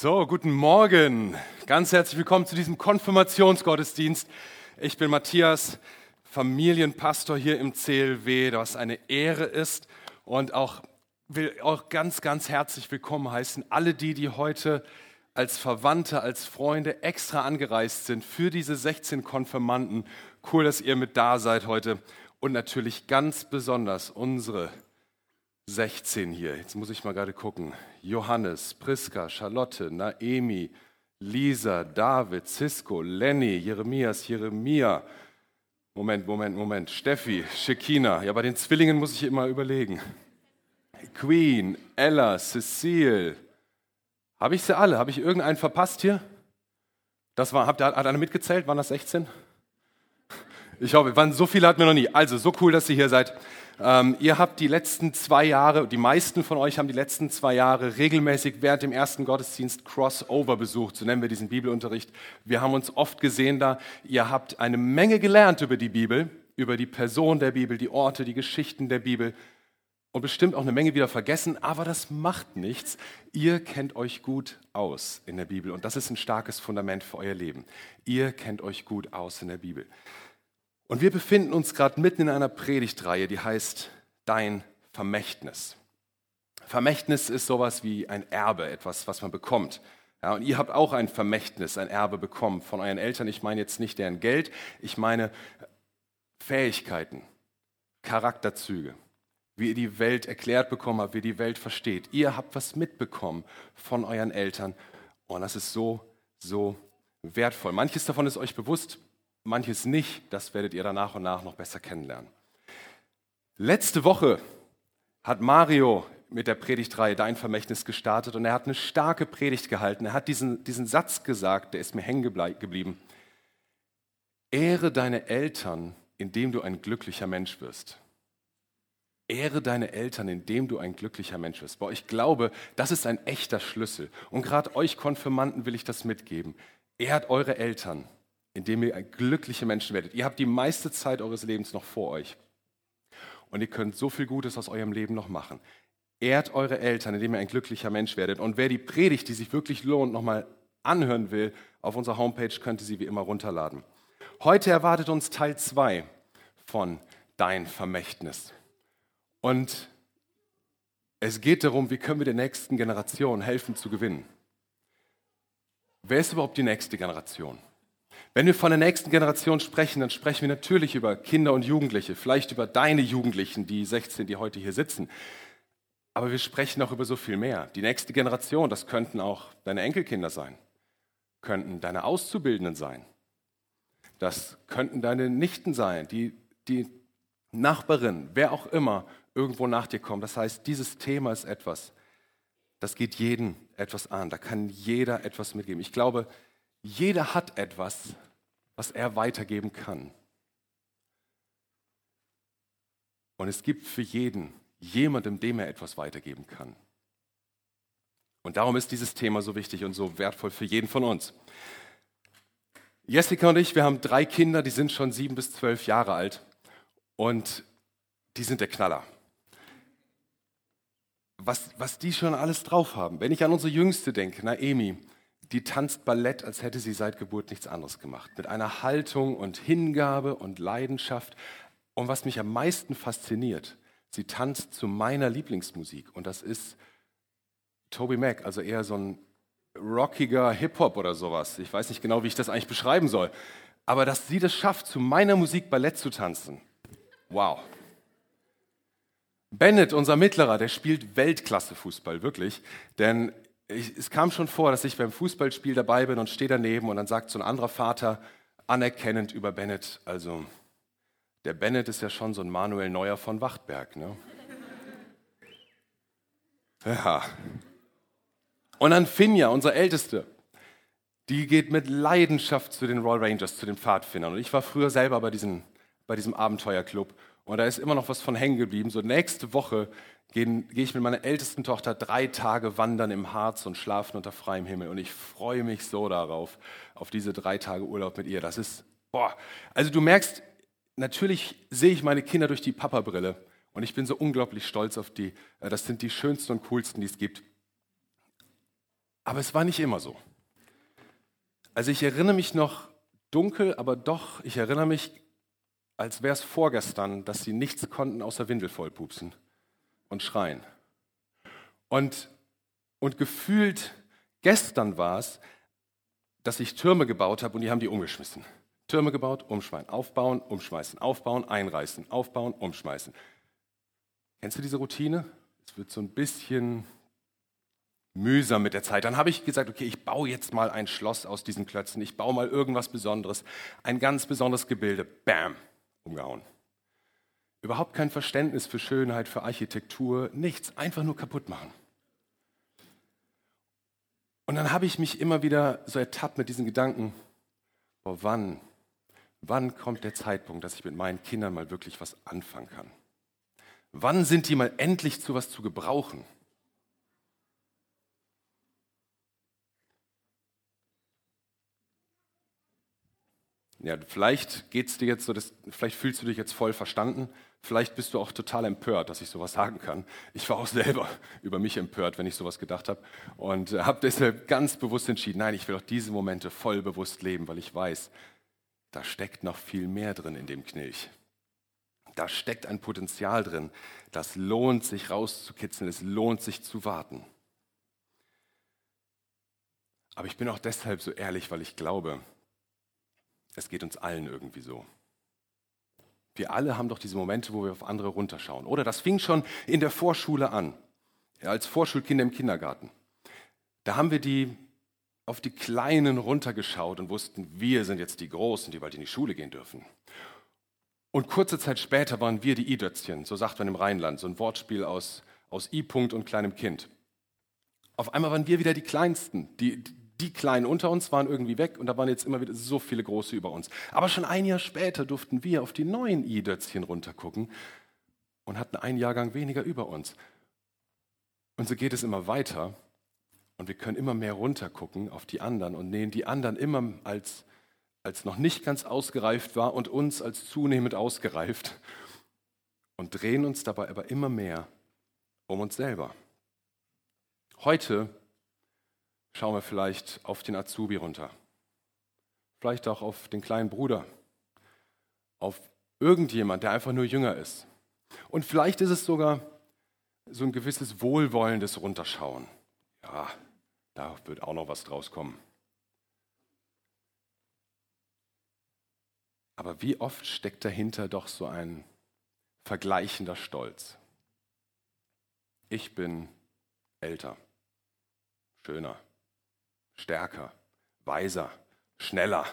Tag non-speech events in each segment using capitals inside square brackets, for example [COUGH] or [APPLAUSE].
So, guten Morgen. Ganz herzlich willkommen zu diesem Konfirmationsgottesdienst. Ich bin Matthias, Familienpastor hier im CLW, was eine Ehre ist. Und auch will auch ganz, ganz herzlich willkommen heißen alle die, die heute als Verwandte, als Freunde extra angereist sind für diese 16 Konfirmanden. Cool, dass ihr mit da seid heute. Und natürlich ganz besonders unsere 16 hier. Jetzt muss ich mal gerade gucken. Johannes, Priska, Charlotte, Naemi, Lisa, David, Cisco, Lenny, Jeremias, Jeremia. Moment, Moment, Moment. Steffi, Shekina. Ja, bei den Zwillingen muss ich immer überlegen. Queen, Ella, Cecile. Habe ich sie alle? Habe ich irgendeinen verpasst hier? Das war, habt ihr, hat einer mitgezählt? Waren das 16? Ich hoffe, waren so viele hatten wir noch nie. Also, so cool, dass ihr hier seid. Ähm, ihr habt die letzten zwei Jahre, die meisten von euch haben die letzten zwei Jahre regelmäßig während dem ersten Gottesdienst Crossover besucht, so nennen wir diesen Bibelunterricht. Wir haben uns oft gesehen da. Ihr habt eine Menge gelernt über die Bibel, über die Person der Bibel, die Orte, die Geschichten der Bibel und bestimmt auch eine Menge wieder vergessen, aber das macht nichts. Ihr kennt euch gut aus in der Bibel und das ist ein starkes Fundament für euer Leben. Ihr kennt euch gut aus in der Bibel. Und wir befinden uns gerade mitten in einer Predigtreihe, die heißt Dein Vermächtnis. Vermächtnis ist sowas wie ein Erbe, etwas, was man bekommt. Ja, und ihr habt auch ein Vermächtnis, ein Erbe bekommen von euren Eltern. Ich meine jetzt nicht deren Geld, ich meine Fähigkeiten, Charakterzüge, wie ihr die Welt erklärt bekommen habt, wie ihr die Welt versteht. Ihr habt was mitbekommen von euren Eltern und das ist so, so wertvoll. Manches davon ist euch bewusst, manches nicht. Das werdet ihr dann nach und nach noch besser kennenlernen. Letzte Woche hat Mario mit der Predigtreihe Dein Vermächtnis gestartet und er hat eine starke Predigt gehalten. Er hat diesen, diesen Satz gesagt, der ist mir hängen geblieben. Ehre deine Eltern, indem du ein glücklicher Mensch wirst. Ehre deine Eltern, indem du ein glücklicher Mensch wirst. Boah, ich glaube, das ist ein echter Schlüssel. Und gerade euch Konfirmanden will ich das mitgeben. Ehrt eure Eltern, indem ihr glückliche Menschen werdet. Ihr habt die meiste Zeit eures Lebens noch vor euch. Und ihr könnt so viel Gutes aus eurem Leben noch machen. Ehrt eure Eltern, indem ihr ein glücklicher Mensch werdet. Und wer die Predigt, die sich wirklich lohnt, nochmal anhören will, auf unserer Homepage könnt ihr sie wie immer runterladen. Heute erwartet uns Teil 2 von Dein Vermächtnis. Und es geht darum, wie können wir der nächsten Generation helfen zu gewinnen. Wer ist überhaupt die nächste Generation? Wenn wir von der nächsten Generation sprechen, dann sprechen wir natürlich über Kinder und Jugendliche, vielleicht über deine Jugendlichen, die 16, die heute hier sitzen. Aber wir sprechen auch über so viel mehr. Die nächste Generation, das könnten auch deine Enkelkinder sein, könnten deine Auszubildenden sein, das könnten deine Nichten sein, die, die Nachbarin, wer auch immer irgendwo nach dir kommt. Das heißt, dieses Thema ist etwas, das geht jeden etwas an. Da kann jeder etwas mitgeben. Ich glaube, jeder hat etwas, was er weitergeben kann. Und es gibt für jeden jemandem, dem er etwas weitergeben kann. Und darum ist dieses Thema so wichtig und so wertvoll für jeden von uns. Jessica und ich, wir haben drei Kinder, die sind schon sieben bis zwölf Jahre alt und die sind der Knaller. Was, was die schon alles drauf haben. Wenn ich an unsere Jüngste denke, Naemi, die tanzt Ballett, als hätte sie seit Geburt nichts anderes gemacht. Mit einer Haltung und Hingabe und Leidenschaft. Und was mich am meisten fasziniert, sie tanzt zu meiner Lieblingsmusik. Und das ist Toby Mac, also eher so ein rockiger Hip-Hop oder sowas. Ich weiß nicht genau, wie ich das eigentlich beschreiben soll. Aber dass sie das schafft, zu meiner Musik Ballett zu tanzen. Wow. Bennett, unser Mittlerer, der spielt Weltklasse-Fußball, wirklich. Denn ich, es kam schon vor, dass ich beim Fußballspiel dabei bin und stehe daneben und dann sagt so ein anderer Vater anerkennend über Bennett, also der Bennett ist ja schon so ein Manuel Neuer von Wachtberg. Ne? Ja. Und dann Finja, unser Älteste, die geht mit Leidenschaft zu den Royal Rangers, zu den Pfadfindern. Und ich war früher selber bei, diesen, bei diesem Abenteuerclub und da ist immer noch was von hängen geblieben. So nächste Woche gehe geh ich mit meiner ältesten Tochter drei Tage wandern im Harz und schlafen unter freiem Himmel. Und ich freue mich so darauf, auf diese drei Tage Urlaub mit ihr. Das ist, boah. Also du merkst, natürlich sehe ich meine Kinder durch die Papa-Brille. Und ich bin so unglaublich stolz auf die. Äh, das sind die schönsten und coolsten, die es gibt. Aber es war nicht immer so. Also ich erinnere mich noch dunkel, aber doch, ich erinnere mich, als wäre es vorgestern, dass sie nichts konnten außer Windel vollpupsen und schreien. Und, und gefühlt gestern war es, dass ich Türme gebaut habe und die haben die umgeschmissen. Türme gebaut, umschmeißen, aufbauen, umschmeißen, aufbauen, einreißen, aufbauen, umschmeißen. Kennst du diese Routine? Es wird so ein bisschen mühsam mit der Zeit. Dann habe ich gesagt, okay, ich baue jetzt mal ein Schloss aus diesen Klötzen. Ich baue mal irgendwas Besonderes, ein ganz besonderes Gebilde. Bam, umgehauen. Überhaupt kein Verständnis für Schönheit, für Architektur, nichts, einfach nur kaputt machen. Und dann habe ich mich immer wieder so ertappt mit diesen Gedanken, boah, wann, wann kommt der Zeitpunkt, dass ich mit meinen Kindern mal wirklich was anfangen kann? Wann sind die mal endlich zu was zu gebrauchen? Ja, vielleicht geht's dir jetzt so, dass, vielleicht fühlst du dich jetzt voll verstanden. Vielleicht bist du auch total empört, dass ich sowas sagen kann. Ich war auch selber [LAUGHS] über mich empört, wenn ich sowas gedacht habe und äh, habe deshalb ganz bewusst entschieden, nein, ich will auch diese Momente voll bewusst leben, weil ich weiß, da steckt noch viel mehr drin in dem Knilch. Da steckt ein Potenzial drin, das lohnt sich rauszukitzeln, es lohnt sich zu warten. Aber ich bin auch deshalb so ehrlich, weil ich glaube, es geht uns allen irgendwie so. Wir alle haben doch diese Momente, wo wir auf andere runterschauen. Oder das fing schon in der Vorschule an, als Vorschulkinder im Kindergarten. Da haben wir die auf die Kleinen runtergeschaut und wussten, wir sind jetzt die Großen, die bald in die Schule gehen dürfen. Und kurze Zeit später waren wir die I-Dötzchen, so sagt man im Rheinland, so ein Wortspiel aus, aus I-Punkt und kleinem Kind. Auf einmal waren wir wieder die Kleinsten, die, die Kleinen unter uns waren irgendwie weg und da waren jetzt immer wieder so viele Große über uns. Aber schon ein Jahr später durften wir auf die neuen I-Dötzchen runtergucken und hatten einen Jahrgang weniger über uns. Und so geht es immer weiter und wir können immer mehr runtergucken auf die anderen und nehmen die anderen immer als, als noch nicht ganz ausgereift war und uns als zunehmend ausgereift und drehen uns dabei aber immer mehr um uns selber. Heute schauen wir vielleicht auf den Azubi runter. Vielleicht auch auf den kleinen Bruder. Auf irgendjemand, der einfach nur jünger ist. Und vielleicht ist es sogar so ein gewisses wohlwollendes Runterschauen. Ja, da wird auch noch was draus kommen. Aber wie oft steckt dahinter doch so ein vergleichender Stolz? Ich bin älter, schöner, stärker, weiser, schneller,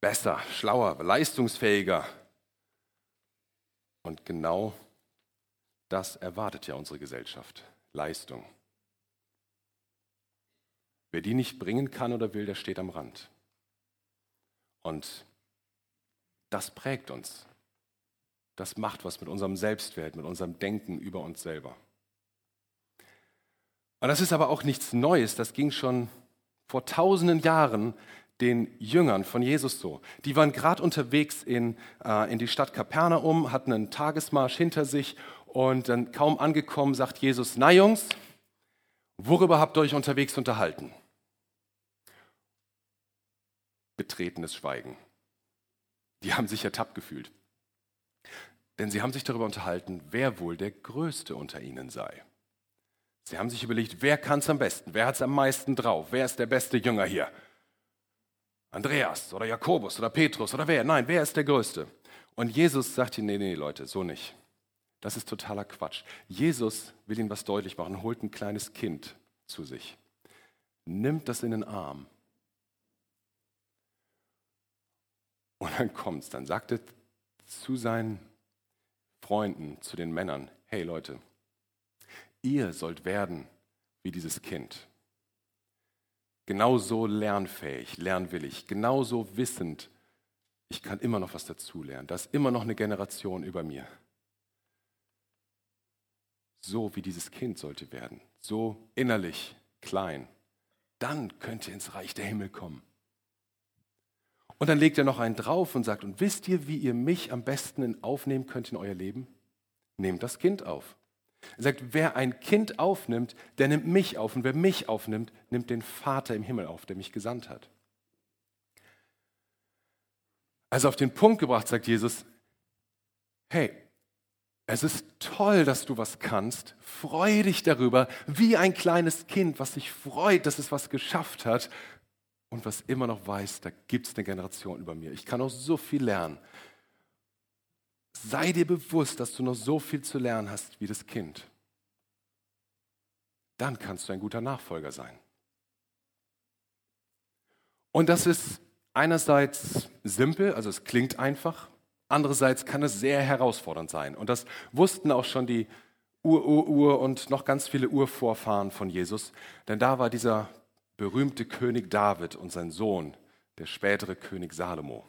besser, schlauer, leistungsfähiger. Und genau das erwartet ja unsere Gesellschaft. Leistung. Wer die nicht bringen kann oder will, der steht am Rand. Und das prägt uns. Das macht was mit unserem Selbstwert, mit unserem Denken über uns selber. Und das ist aber auch nichts Neues, das ging schon vor tausenden Jahren den Jüngern von Jesus so. Die waren gerade unterwegs in, äh, in die Stadt Kapernaum, hatten einen Tagesmarsch hinter sich und dann kaum angekommen sagt Jesus, na Jungs, worüber habt ihr euch unterwegs unterhalten? Betretenes Schweigen. Die haben sich ertappt gefühlt. Denn sie haben sich darüber unterhalten, wer wohl der Größte unter ihnen sei. Sie haben sich überlegt, wer kann es am besten? Wer hat es am meisten drauf? Wer ist der beste Jünger hier? Andreas oder Jakobus oder Petrus oder wer? Nein, wer ist der Größte? Und Jesus sagt ihnen, nee, nee, Leute, so nicht. Das ist totaler Quatsch. Jesus will ihnen was deutlich machen, holt ein kleines Kind zu sich, nimmt das in den Arm. Und dann kommt es, dann sagt er zu seinen Freunden, zu den Männern, hey Leute, Ihr sollt werden wie dieses Kind. Genauso lernfähig, lernwillig, genauso wissend, ich kann immer noch was dazulernen. Da ist immer noch eine Generation über mir. So wie dieses Kind sollte werden, so innerlich klein. Dann könnt ihr ins Reich der Himmel kommen. Und dann legt er noch einen drauf und sagt, und wisst ihr, wie ihr mich am besten aufnehmen könnt in euer Leben? Nehmt das Kind auf. Er sagt, wer ein Kind aufnimmt, der nimmt mich auf. Und wer mich aufnimmt, nimmt den Vater im Himmel auf, der mich gesandt hat. Also auf den Punkt gebracht, sagt Jesus, hey, es ist toll, dass du was kannst. Freue dich darüber, wie ein kleines Kind, was sich freut, dass es was geschafft hat und was immer noch weiß, da gibt es eine Generation über mir. Ich kann auch so viel lernen. Sei dir bewusst, dass du noch so viel zu lernen hast wie das Kind. Dann kannst du ein guter Nachfolger sein. Und das ist einerseits simpel, also es klingt einfach, andererseits kann es sehr herausfordernd sein. Und das wussten auch schon die Ur-Ur-Ur und noch ganz viele Urvorfahren von Jesus, denn da war dieser berühmte König David und sein Sohn, der spätere König Salomo.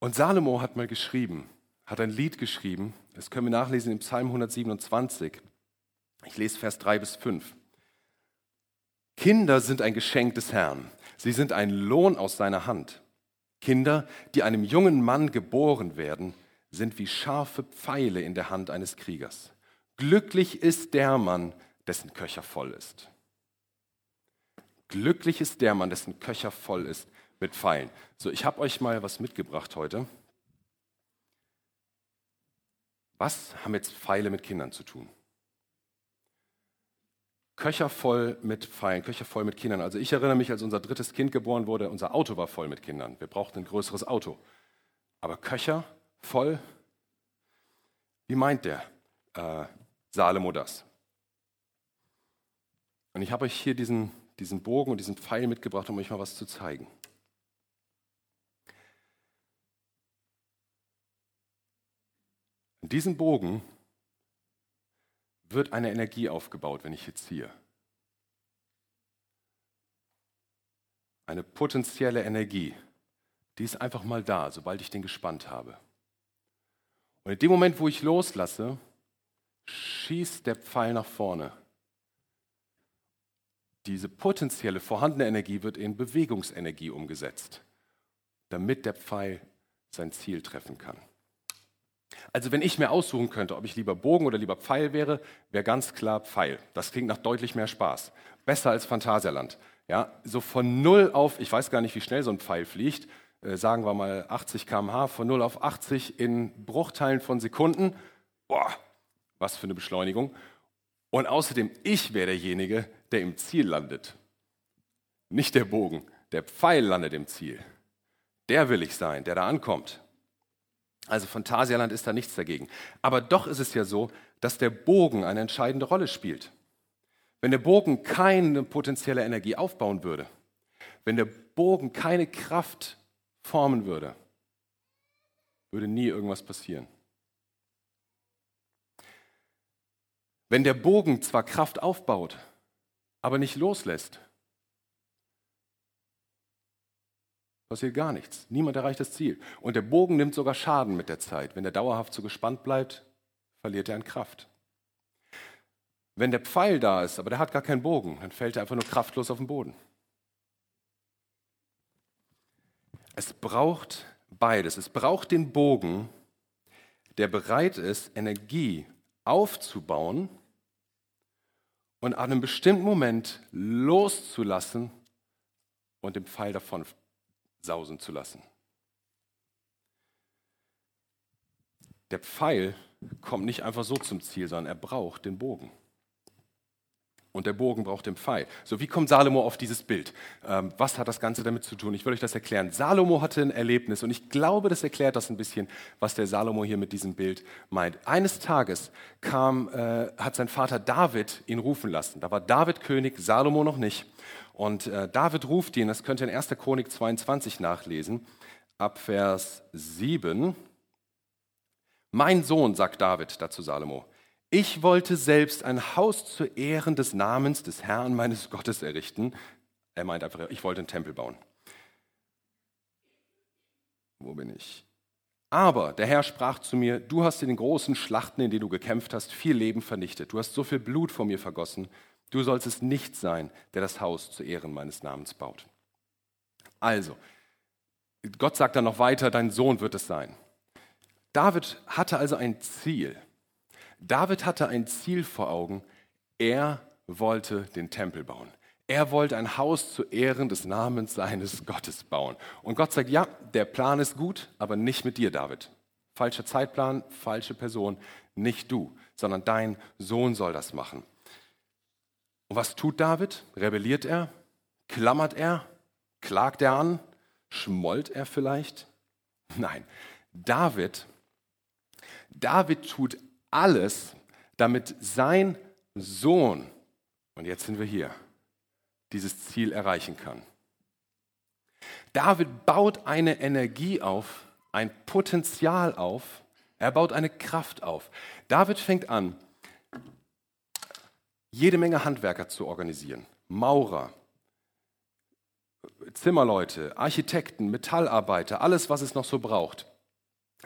Und Salomo hat mal geschrieben, hat ein Lied geschrieben, das können wir nachlesen im Psalm 127. Ich lese Vers 3 bis 5. Kinder sind ein Geschenk des Herrn. Sie sind ein Lohn aus seiner Hand. Kinder, die einem jungen Mann geboren werden, sind wie scharfe Pfeile in der Hand eines Kriegers. Glücklich ist der Mann, dessen Köcher voll ist. Glücklich ist der Mann, dessen Köcher voll ist mit Pfeilen. So, ich habe euch mal was mitgebracht heute. Was haben jetzt Pfeile mit Kindern zu tun? Köcher voll mit Pfeilen, Köcher voll mit Kindern. Also ich erinnere mich, als unser drittes Kind geboren wurde, unser Auto war voll mit Kindern. Wir brauchten ein größeres Auto. Aber Köcher voll, wie meint der äh, Salomo das? Und ich habe euch hier diesen, diesen Bogen und diesen Pfeil mitgebracht, um euch mal was zu zeigen. In diesem Bogen wird eine Energie aufgebaut, wenn ich hier ziehe. Eine potenzielle Energie, die ist einfach mal da, sobald ich den gespannt habe. Und in dem Moment, wo ich loslasse, schießt der Pfeil nach vorne. Diese potenzielle vorhandene Energie wird in Bewegungsenergie umgesetzt, damit der Pfeil sein Ziel treffen kann. Also wenn ich mir aussuchen könnte, ob ich lieber Bogen oder lieber Pfeil wäre, wäre ganz klar Pfeil. Das klingt nach deutlich mehr Spaß. Besser als Phantasialand. Ja, so von 0 auf, ich weiß gar nicht, wie schnell so ein Pfeil fliegt, äh, sagen wir mal 80 km/h, von 0 auf 80 in Bruchteilen von Sekunden. Boah, was für eine Beschleunigung. Und außerdem, ich wäre derjenige, der im Ziel landet. Nicht der Bogen, der Pfeil landet im Ziel. Der will ich sein, der da ankommt. Also Phantasialand ist da nichts dagegen. Aber doch ist es ja so, dass der Bogen eine entscheidende Rolle spielt. Wenn der Bogen keine potenzielle Energie aufbauen würde, wenn der Bogen keine Kraft formen würde, würde nie irgendwas passieren. Wenn der Bogen zwar Kraft aufbaut, aber nicht loslässt, passiert gar nichts. Niemand erreicht das Ziel. Und der Bogen nimmt sogar Schaden mit der Zeit. Wenn er dauerhaft so gespannt bleibt, verliert er an Kraft. Wenn der Pfeil da ist, aber der hat gar keinen Bogen, dann fällt er einfach nur kraftlos auf den Boden. Es braucht beides. Es braucht den Bogen, der bereit ist, Energie aufzubauen und an einem bestimmten Moment loszulassen und den Pfeil davon sausen zu lassen. Der Pfeil kommt nicht einfach so zum Ziel, sondern er braucht den Bogen. Und der Bogen braucht den Pfeil. So, wie kommt Salomo auf dieses Bild? Ähm, was hat das Ganze damit zu tun? Ich will euch das erklären. Salomo hatte ein Erlebnis und ich glaube, das erklärt das ein bisschen, was der Salomo hier mit diesem Bild meint. Eines Tages kam, äh, hat sein Vater David ihn rufen lassen. Da war David König, Salomo noch nicht. Und äh, David ruft ihn, das könnt ihr in 1. Chronik 22 nachlesen, ab Vers 7. Mein Sohn, sagt David dazu Salomo, ich wollte selbst ein Haus zu Ehren des Namens des Herrn meines Gottes errichten. Er meint einfach, ich wollte einen Tempel bauen. Wo bin ich? Aber der Herr sprach zu mir, du hast in den großen Schlachten, in denen du gekämpft hast, viel Leben vernichtet. Du hast so viel Blut vor mir vergossen Du sollst es nicht sein, der das Haus zu Ehren meines Namens baut. Also, Gott sagt dann noch weiter, dein Sohn wird es sein. David hatte also ein Ziel. David hatte ein Ziel vor Augen. Er wollte den Tempel bauen. Er wollte ein Haus zu Ehren des Namens seines Gottes bauen. Und Gott sagt, ja, der Plan ist gut, aber nicht mit dir, David. Falscher Zeitplan, falsche Person, nicht du, sondern dein Sohn soll das machen. Und was tut David? Rebelliert er? Klammert er? Klagt er an? Schmollt er vielleicht? Nein, David, David tut alles, damit sein Sohn, und jetzt sind wir hier, dieses Ziel erreichen kann. David baut eine Energie auf, ein Potenzial auf, er baut eine Kraft auf. David fängt an, jede Menge Handwerker zu organisieren. Maurer, Zimmerleute, Architekten, Metallarbeiter, alles, was es noch so braucht.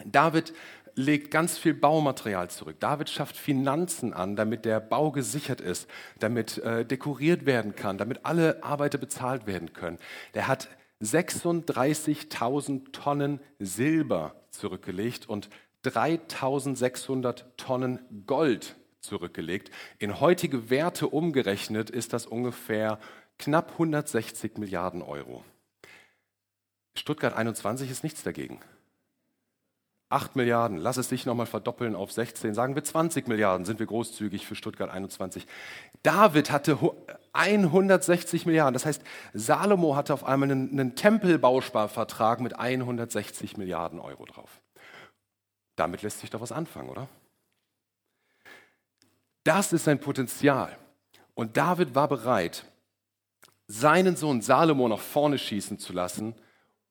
David legt ganz viel Baumaterial zurück. David schafft Finanzen an, damit der Bau gesichert ist, damit äh, dekoriert werden kann, damit alle Arbeiter bezahlt werden können. Der hat 36.000 Tonnen Silber zurückgelegt und 3.600 Tonnen Gold zurückgelegt. In heutige Werte umgerechnet ist das ungefähr knapp 160 Milliarden Euro. Stuttgart 21 ist nichts dagegen. 8 Milliarden, lass es sich nochmal verdoppeln auf 16, sagen wir 20 Milliarden, sind wir großzügig für Stuttgart 21. David hatte 160 Milliarden, das heißt, Salomo hatte auf einmal einen, einen Tempelbausparvertrag mit 160 Milliarden Euro drauf. Damit lässt sich doch was anfangen, oder? Das ist sein Potenzial. Und David war bereit, seinen Sohn Salomo nach vorne schießen zu lassen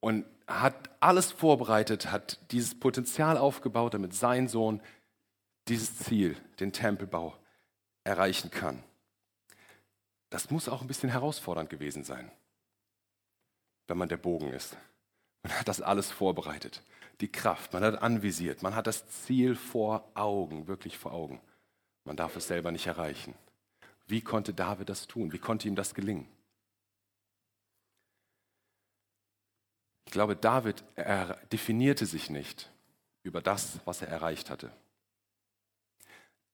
und hat alles vorbereitet, hat dieses Potenzial aufgebaut, damit sein Sohn dieses Ziel, den Tempelbau, erreichen kann. Das muss auch ein bisschen herausfordernd gewesen sein, wenn man der Bogen ist. Man hat das alles vorbereitet, die Kraft, man hat anvisiert, man hat das Ziel vor Augen, wirklich vor Augen. Man darf es selber nicht erreichen. Wie konnte David das tun? Wie konnte ihm das gelingen? Ich glaube, David er definierte sich nicht über das, was er erreicht hatte.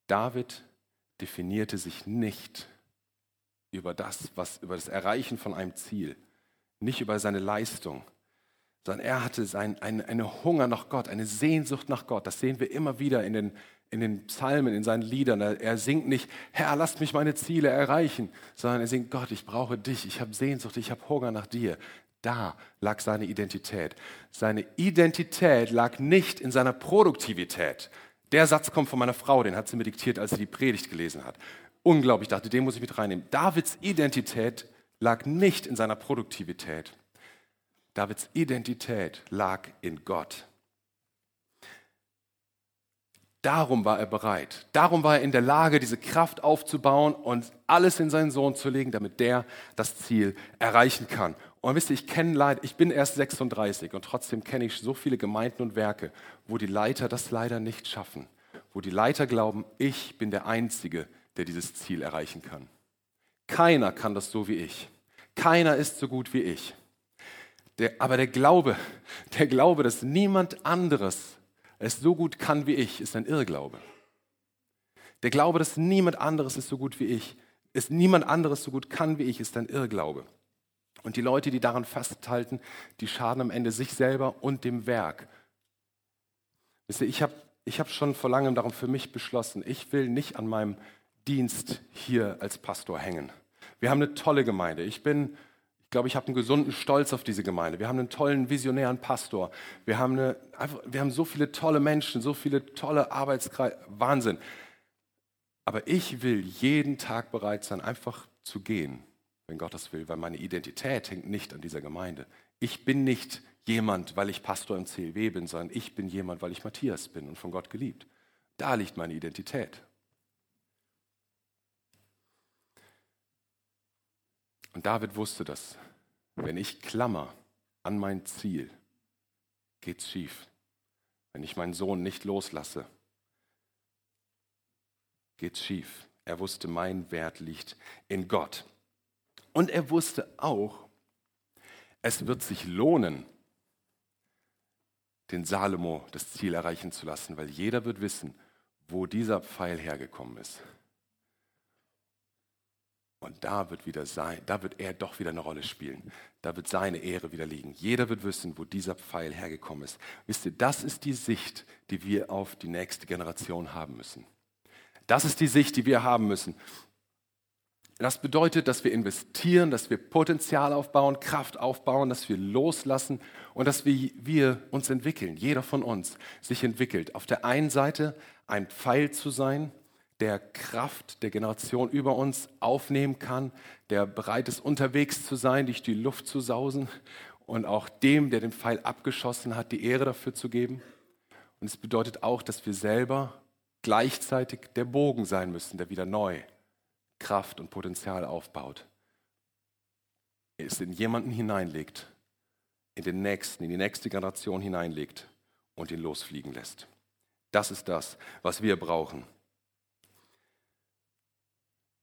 David definierte sich nicht über das, was über das Erreichen von einem Ziel, nicht über seine Leistung, sondern er hatte sein, ein, eine Hunger nach Gott, eine Sehnsucht nach Gott. Das sehen wir immer wieder in den, in den Psalmen, in seinen Liedern. Er singt nicht, Herr, lass mich meine Ziele erreichen, sondern er singt, Gott, ich brauche dich, ich habe Sehnsucht, ich habe Hunger nach dir. Da lag seine Identität. Seine Identität lag nicht in seiner Produktivität. Der Satz kommt von meiner Frau, den hat sie mir diktiert, als sie die Predigt gelesen hat. Unglaublich, ich dachte, den muss ich mit reinnehmen. Davids Identität lag nicht in seiner Produktivität. Davids Identität lag in Gott. Darum war er bereit. Darum war er in der Lage, diese Kraft aufzubauen und alles in seinen Sohn zu legen, damit der das Ziel erreichen kann. Und wisst ihr, ich kenne leider, ich bin erst 36 und trotzdem kenne ich so viele Gemeinden und Werke, wo die Leiter das leider nicht schaffen. Wo die Leiter glauben, ich bin der Einzige, der dieses Ziel erreichen kann. Keiner kann das so wie ich. Keiner ist so gut wie ich. Der, aber der Glaube, der Glaube, dass niemand anderes es so gut kann wie ich, ist ein Irrglaube. Der Glaube, dass niemand anderes es so gut wie ich, ist niemand anderes so gut kann wie ich, ist ein Irrglaube. Und die Leute, die daran festhalten, die schaden am Ende sich selber und dem Werk. Wisst ihr, ich habe ich hab schon vor langem darum für mich beschlossen, ich will nicht an meinem Dienst hier als Pastor hängen. Wir haben eine tolle Gemeinde. Ich bin ich glaube, ich habe einen gesunden Stolz auf diese Gemeinde. Wir haben einen tollen, visionären Pastor. Wir haben, eine, wir haben so viele tolle Menschen, so viele tolle Arbeitskreise. Wahnsinn. Aber ich will jeden Tag bereit sein, einfach zu gehen, wenn Gott das will, weil meine Identität hängt nicht an dieser Gemeinde. Ich bin nicht jemand, weil ich Pastor im CLW bin, sondern ich bin jemand, weil ich Matthias bin und von Gott geliebt. Da liegt meine Identität. Und David wusste das. Wenn ich klammer an mein Ziel, geht's schief. Wenn ich meinen Sohn nicht loslasse, geht's schief. Er wusste, mein Wert liegt in Gott. Und er wusste auch, es wird sich lohnen, den Salomo das Ziel erreichen zu lassen, weil jeder wird wissen, wo dieser Pfeil hergekommen ist. Und da wird wieder sein, da wird er doch wieder eine Rolle spielen. Da wird seine Ehre wieder liegen. Jeder wird wissen, wo dieser Pfeil hergekommen ist. Wisst ihr, das ist die Sicht, die wir auf die nächste Generation haben müssen. Das ist die Sicht, die wir haben müssen. Das bedeutet, dass wir investieren, dass wir Potenzial aufbauen, Kraft aufbauen, dass wir loslassen und dass wir, wir uns entwickeln. Jeder von uns sich entwickelt. Auf der einen Seite ein Pfeil zu sein, der Kraft der Generation über uns aufnehmen kann, der bereit ist, unterwegs zu sein, durch die Luft zu sausen und auch dem, der den Pfeil abgeschossen hat, die Ehre dafür zu geben. Und es bedeutet auch, dass wir selber gleichzeitig der Bogen sein müssen, der wieder neu Kraft und Potenzial aufbaut, es in jemanden hineinlegt, in den nächsten, in die nächste Generation hineinlegt und ihn losfliegen lässt. Das ist das, was wir brauchen.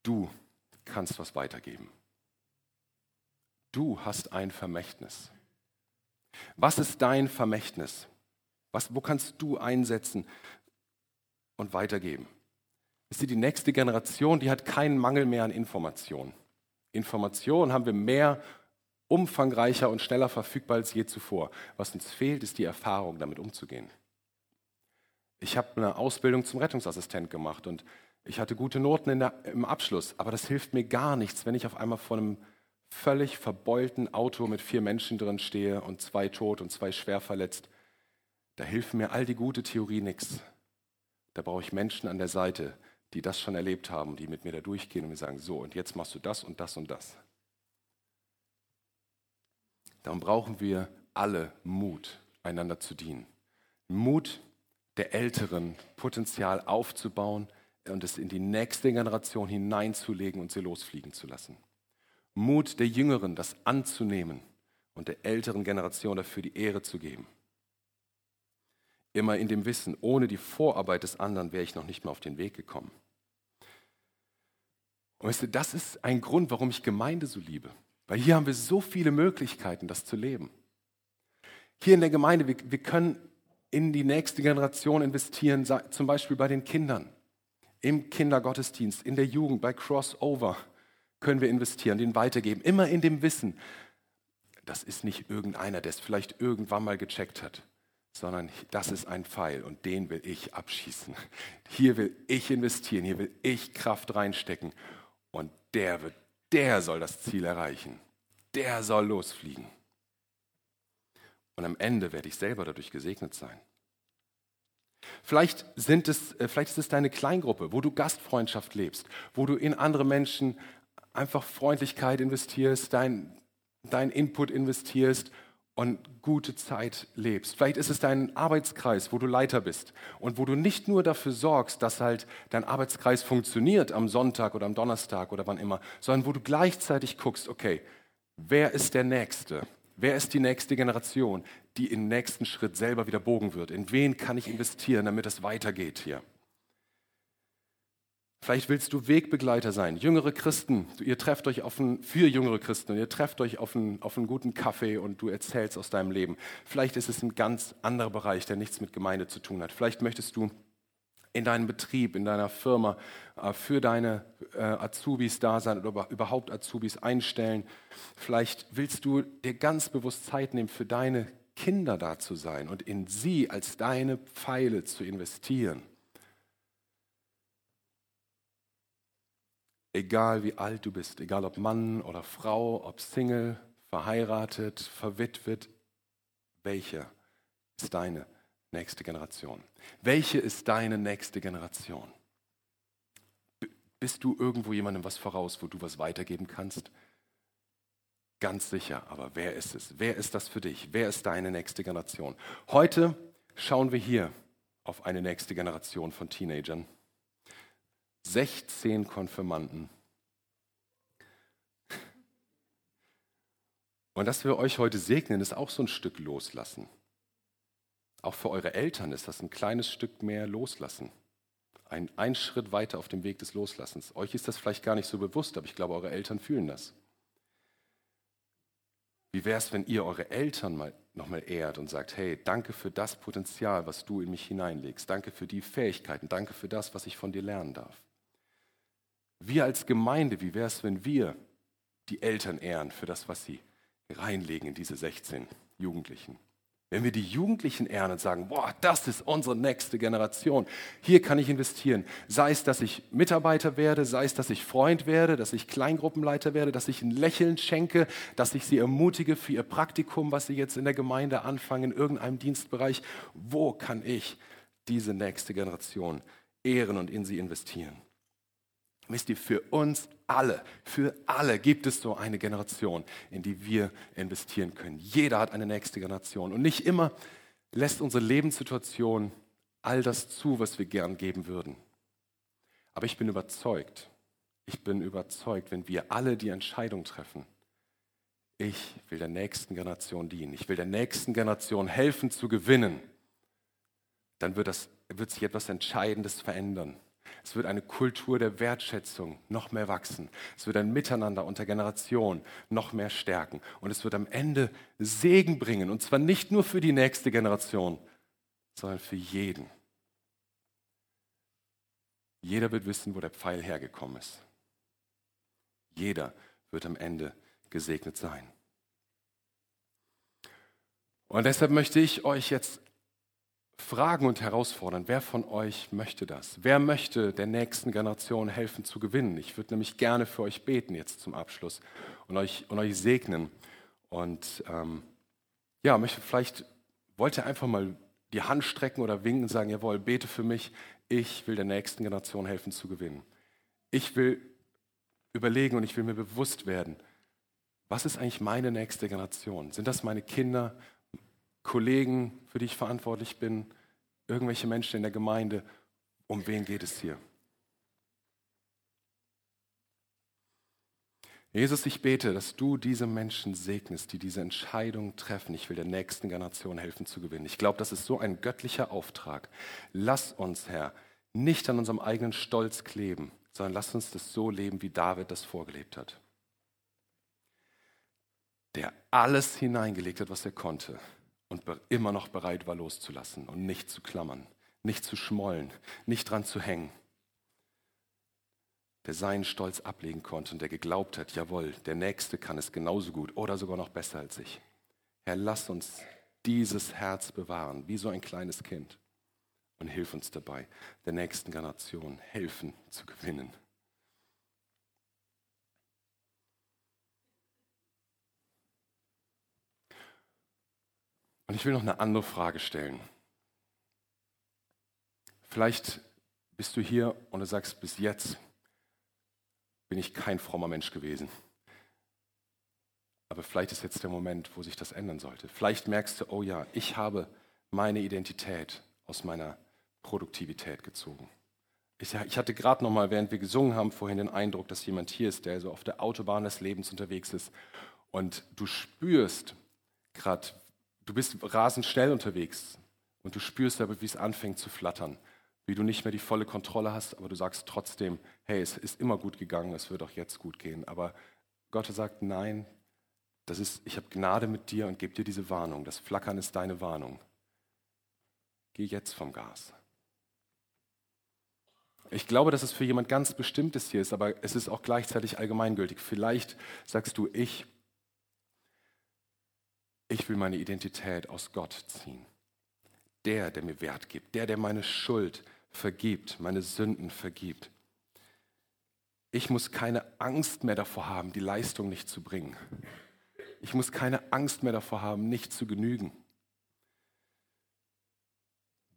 Du kannst was weitergeben. Du hast ein Vermächtnis. Was ist dein Vermächtnis? Was, wo kannst du einsetzen und weitergeben? ist die nächste Generation, die hat keinen Mangel mehr an Informationen. Informationen haben wir mehr, umfangreicher und schneller verfügbar als je zuvor. Was uns fehlt, ist die Erfahrung, damit umzugehen. Ich habe eine Ausbildung zum Rettungsassistent gemacht und ich hatte gute Noten der, im Abschluss, aber das hilft mir gar nichts, wenn ich auf einmal vor einem völlig verbeulten Auto mit vier Menschen drin stehe und zwei tot und zwei schwer verletzt. Da hilft mir all die gute Theorie nichts. Da brauche ich Menschen an der Seite, die das schon erlebt haben, die mit mir da durchgehen und mir sagen, so, und jetzt machst du das und das und das. Darum brauchen wir alle Mut, einander zu dienen. Mut der Älteren, Potenzial aufzubauen und es in die nächste Generation hineinzulegen und sie losfliegen zu lassen. Mut der Jüngeren, das anzunehmen und der älteren Generation dafür die Ehre zu geben. Immer in dem Wissen, ohne die Vorarbeit des anderen wäre ich noch nicht mal auf den Weg gekommen. Und weißt du, das ist ein Grund, warum ich Gemeinde so liebe. Weil hier haben wir so viele Möglichkeiten, das zu leben. Hier in der Gemeinde, wir, wir können in die nächste Generation investieren, zum Beispiel bei den Kindern, im Kindergottesdienst, in der Jugend, bei Crossover können wir investieren, den weitergeben. Immer in dem Wissen, das ist nicht irgendeiner, der es vielleicht irgendwann mal gecheckt hat, sondern das ist ein Pfeil und den will ich abschießen. Hier will ich investieren, hier will ich Kraft reinstecken und der wird, der soll das Ziel erreichen. Der soll losfliegen. Und am Ende werde ich selber dadurch gesegnet sein. Vielleicht, sind es, äh, vielleicht ist es deine Kleingruppe, wo du Gastfreundschaft lebst, wo du in andere Menschen einfach Freundlichkeit investierst, dein, dein Input investierst und gute Zeit lebst. Vielleicht ist es dein Arbeitskreis, wo du Leiter bist und wo du nicht nur dafür sorgst, dass halt dein Arbeitskreis funktioniert am Sonntag oder am Donnerstag oder wann immer, sondern wo du gleichzeitig guckst, okay, wer ist der Nächste? Wer ist die nächste Generation, die im nächsten Schritt selber wieder bogen wird? In wen kann ich investieren, damit es weitergeht hier? Vielleicht willst du Wegbegleiter sein, jüngere Christen. Ihr trefft euch auf einen, für jüngere Christen und ihr trefft euch auf einen, auf einen guten Kaffee und du erzählst aus deinem Leben. Vielleicht ist es ein ganz anderer Bereich, der nichts mit Gemeinde zu tun hat. Vielleicht möchtest du in deinem Betrieb, in deiner Firma äh, für deine äh, Azubis da sein oder überhaupt Azubis einstellen. Vielleicht willst du dir ganz bewusst Zeit nehmen, für deine Kinder da zu sein und in sie als deine Pfeile zu investieren. Egal wie alt du bist, egal ob Mann oder Frau, ob Single, verheiratet, verwitwet, welche ist deine nächste Generation? Welche ist deine nächste Generation? Bist du irgendwo jemandem was voraus, wo du was weitergeben kannst? Ganz sicher, aber wer ist es? Wer ist das für dich? Wer ist deine nächste Generation? Heute schauen wir hier auf eine nächste Generation von Teenagern. 16 Konfirmanden. Und dass wir euch heute segnen, ist auch so ein Stück loslassen. Auch für eure Eltern ist das ein kleines Stück mehr loslassen. Ein, ein Schritt weiter auf dem Weg des Loslassens. Euch ist das vielleicht gar nicht so bewusst, aber ich glaube, eure Eltern fühlen das. Wie wäre es, wenn ihr eure Eltern mal nochmal ehrt und sagt, hey, danke für das Potenzial, was du in mich hineinlegst. Danke für die Fähigkeiten. Danke für das, was ich von dir lernen darf. Wir als Gemeinde, wie wäre es, wenn wir die Eltern ehren für das, was sie reinlegen in diese 16 Jugendlichen? Wenn wir die Jugendlichen ehren und sagen, boah, das ist unsere nächste Generation, hier kann ich investieren, sei es, dass ich Mitarbeiter werde, sei es, dass ich Freund werde, dass ich Kleingruppenleiter werde, dass ich ein Lächeln schenke, dass ich sie ermutige für ihr Praktikum, was sie jetzt in der Gemeinde anfangen, in irgendeinem Dienstbereich, wo kann ich diese nächste Generation ehren und in sie investieren? Wisst ihr, für uns alle, für alle gibt es so eine Generation, in die wir investieren können. Jeder hat eine nächste Generation. Und nicht immer lässt unsere Lebenssituation all das zu, was wir gern geben würden. Aber ich bin überzeugt, ich bin überzeugt, wenn wir alle die Entscheidung treffen, ich will der nächsten Generation dienen, ich will der nächsten Generation helfen zu gewinnen, dann wird, das, wird sich etwas Entscheidendes verändern. Es wird eine Kultur der Wertschätzung noch mehr wachsen. Es wird ein Miteinander unter Generationen noch mehr stärken. Und es wird am Ende Segen bringen. Und zwar nicht nur für die nächste Generation, sondern für jeden. Jeder wird wissen, wo der Pfeil hergekommen ist. Jeder wird am Ende gesegnet sein. Und deshalb möchte ich euch jetzt fragen und herausfordern, wer von euch möchte das? Wer möchte der nächsten Generation helfen zu gewinnen? Ich würde nämlich gerne für euch beten jetzt zum Abschluss und euch, und euch segnen. Und ähm, ja, möchte vielleicht, wollt ihr einfach mal die Hand strecken oder winken und sagen, jawohl, bete für mich, ich will der nächsten Generation helfen zu gewinnen. Ich will überlegen und ich will mir bewusst werden, was ist eigentlich meine nächste Generation? Sind das meine Kinder, Kollegen, für die ich verantwortlich bin, irgendwelche Menschen in der Gemeinde. Um wen geht es hier? Jesus, ich bete, dass du diese Menschen segnest, die diese Entscheidung treffen. Ich will der nächsten Generation helfen zu gewinnen. Ich glaube, das ist so ein göttlicher Auftrag. Lass uns, Herr, nicht an unserem eigenen Stolz kleben, sondern lass uns das so leben, wie David das vorgelebt hat. Der alles hineingelegt hat, was er konnte und immer noch bereit war loszulassen und nicht zu klammern, nicht zu schmollen, nicht dran zu hängen. Der seinen Stolz ablegen konnte und der geglaubt hat, jawohl, der Nächste kann es genauso gut oder sogar noch besser als ich. Herr, lass uns dieses Herz bewahren, wie so ein kleines Kind. Und hilf uns dabei, der nächsten Generation helfen zu gewinnen. Und ich will noch eine andere Frage stellen. Vielleicht bist du hier und du sagst, bis jetzt bin ich kein frommer Mensch gewesen. Aber vielleicht ist jetzt der Moment, wo sich das ändern sollte. Vielleicht merkst du, oh ja, ich habe meine Identität aus meiner Produktivität gezogen. Ich, hatte gerade noch mal, während wir gesungen haben, vorhin den Eindruck, dass jemand hier ist, der so auf der Autobahn des Lebens unterwegs ist. Und du spürst gerade, Du bist rasend schnell unterwegs und du spürst aber, wie es anfängt zu flattern, wie du nicht mehr die volle Kontrolle hast, aber du sagst trotzdem, hey, es ist immer gut gegangen, es wird auch jetzt gut gehen. Aber Gott sagt, nein, das ist, ich habe Gnade mit dir und gebe dir diese Warnung. Das Flackern ist deine Warnung. Geh jetzt vom Gas. Ich glaube, dass es für jemand ganz Bestimmtes hier ist, aber es ist auch gleichzeitig allgemeingültig. Vielleicht sagst du, ich ich will meine Identität aus Gott ziehen. Der, der mir Wert gibt, der, der meine Schuld vergibt, meine Sünden vergibt. Ich muss keine Angst mehr davor haben, die Leistung nicht zu bringen. Ich muss keine Angst mehr davor haben, nicht zu genügen.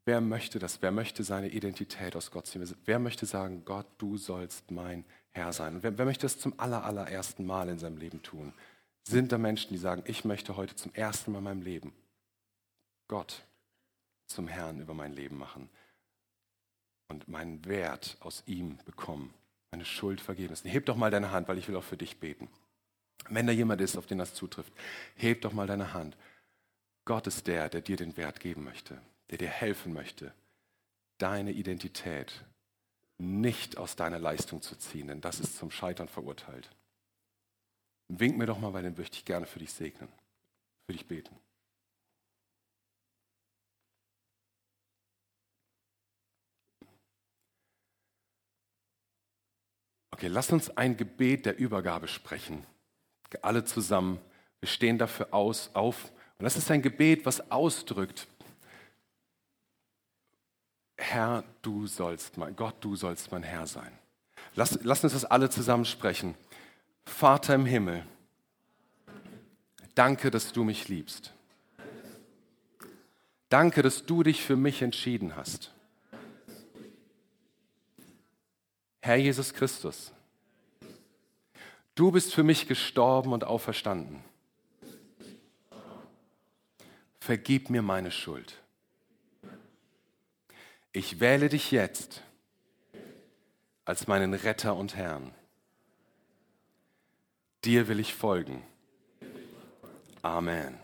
Wer möchte das? Wer möchte seine Identität aus Gott ziehen? Wer möchte sagen, Gott, du sollst mein Herr sein? Wer, wer möchte das zum allerersten Mal in seinem Leben tun? Sind da Menschen, die sagen, ich möchte heute zum ersten Mal in meinem Leben Gott zum Herrn über mein Leben machen und meinen Wert aus ihm bekommen, meine Schuld vergeben ist. Heb doch mal deine Hand, weil ich will auch für dich beten. Wenn da jemand ist, auf den das zutrifft, heb doch mal deine Hand. Gott ist der, der dir den Wert geben möchte, der dir helfen möchte, deine Identität nicht aus deiner Leistung zu ziehen, denn das ist zum Scheitern verurteilt. Wink mir doch mal, weil dann möchte ich gerne für dich segnen, für dich beten. Okay, lass uns ein Gebet der Übergabe sprechen. Alle zusammen. Wir stehen dafür aus, auf. Und das ist ein Gebet, was ausdrückt, Herr, du sollst mein, Gott, du sollst mein Herr sein. Lass, lass uns das alle zusammen sprechen. Vater im Himmel, danke, dass du mich liebst. Danke, dass du dich für mich entschieden hast. Herr Jesus Christus, du bist für mich gestorben und auferstanden. Vergib mir meine Schuld. Ich wähle dich jetzt als meinen Retter und Herrn. Dir will ich folgen. Amen.